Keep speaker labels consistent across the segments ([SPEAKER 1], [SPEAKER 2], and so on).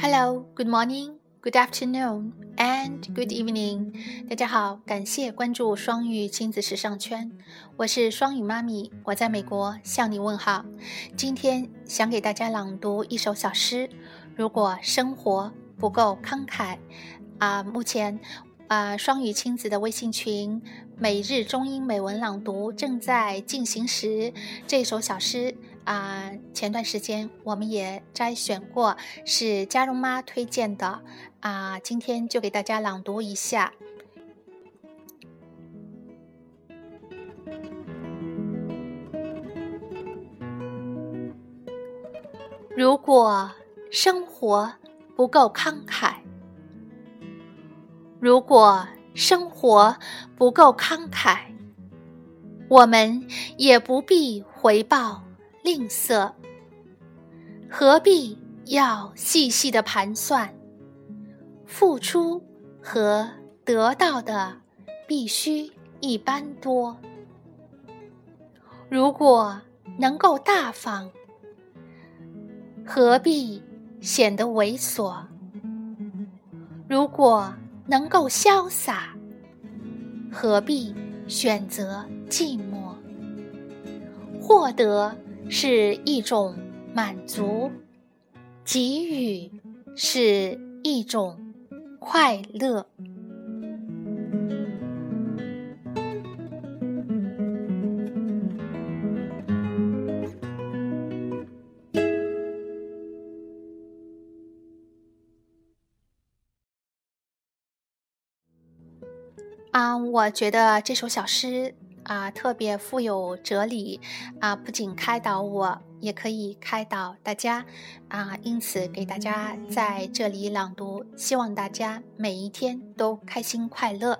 [SPEAKER 1] Hello, good morning, good afternoon, and good evening. 大家好，感谢关注双语亲子时尚圈，我是双语妈咪，我在美国向你问好。今天想给大家朗读一首小诗。如果生活不够慷慨，啊，目前啊双语亲子的微信群每日中英美文朗读正在进行时，这首小诗。啊，前段时间我们也摘选过，是嘉荣妈推荐的啊，今天就给大家朗读一下。如果生活不够慷慨，如果生活不够慷慨，我们也不必回报。吝啬，何必要细细的盘算？付出和得到的必须一般多。如果能够大方，何必显得猥琐？如果能够潇洒，何必选择寂寞？获得。是一种满足，给予是一种快乐。啊，我觉得这首小诗。啊，特别富有哲理啊！不仅开导我，也可以开导大家啊！因此给大家在这里朗读，希望大家每一天都开心快乐。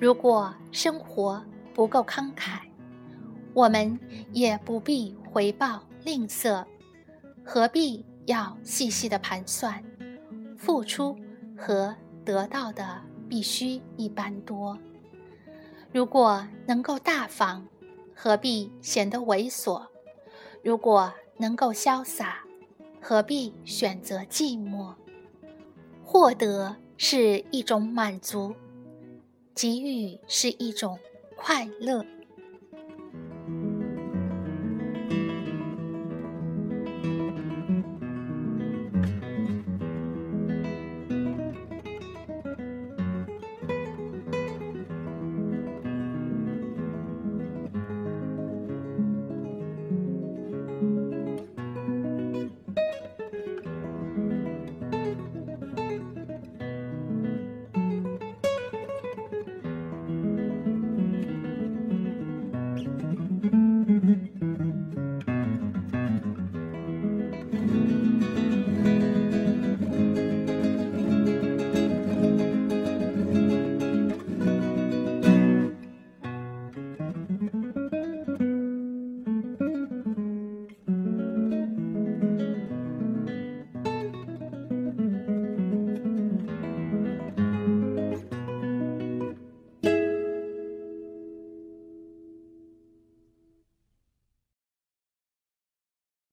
[SPEAKER 1] 如果生活不够慷慨，我们也不必回报吝啬，何必要细细的盘算付出和得到的？必须一般多。如果能够大方，何必显得猥琐？如果能够潇洒，何必选择寂寞？获得是一种满足，给予是一种快乐。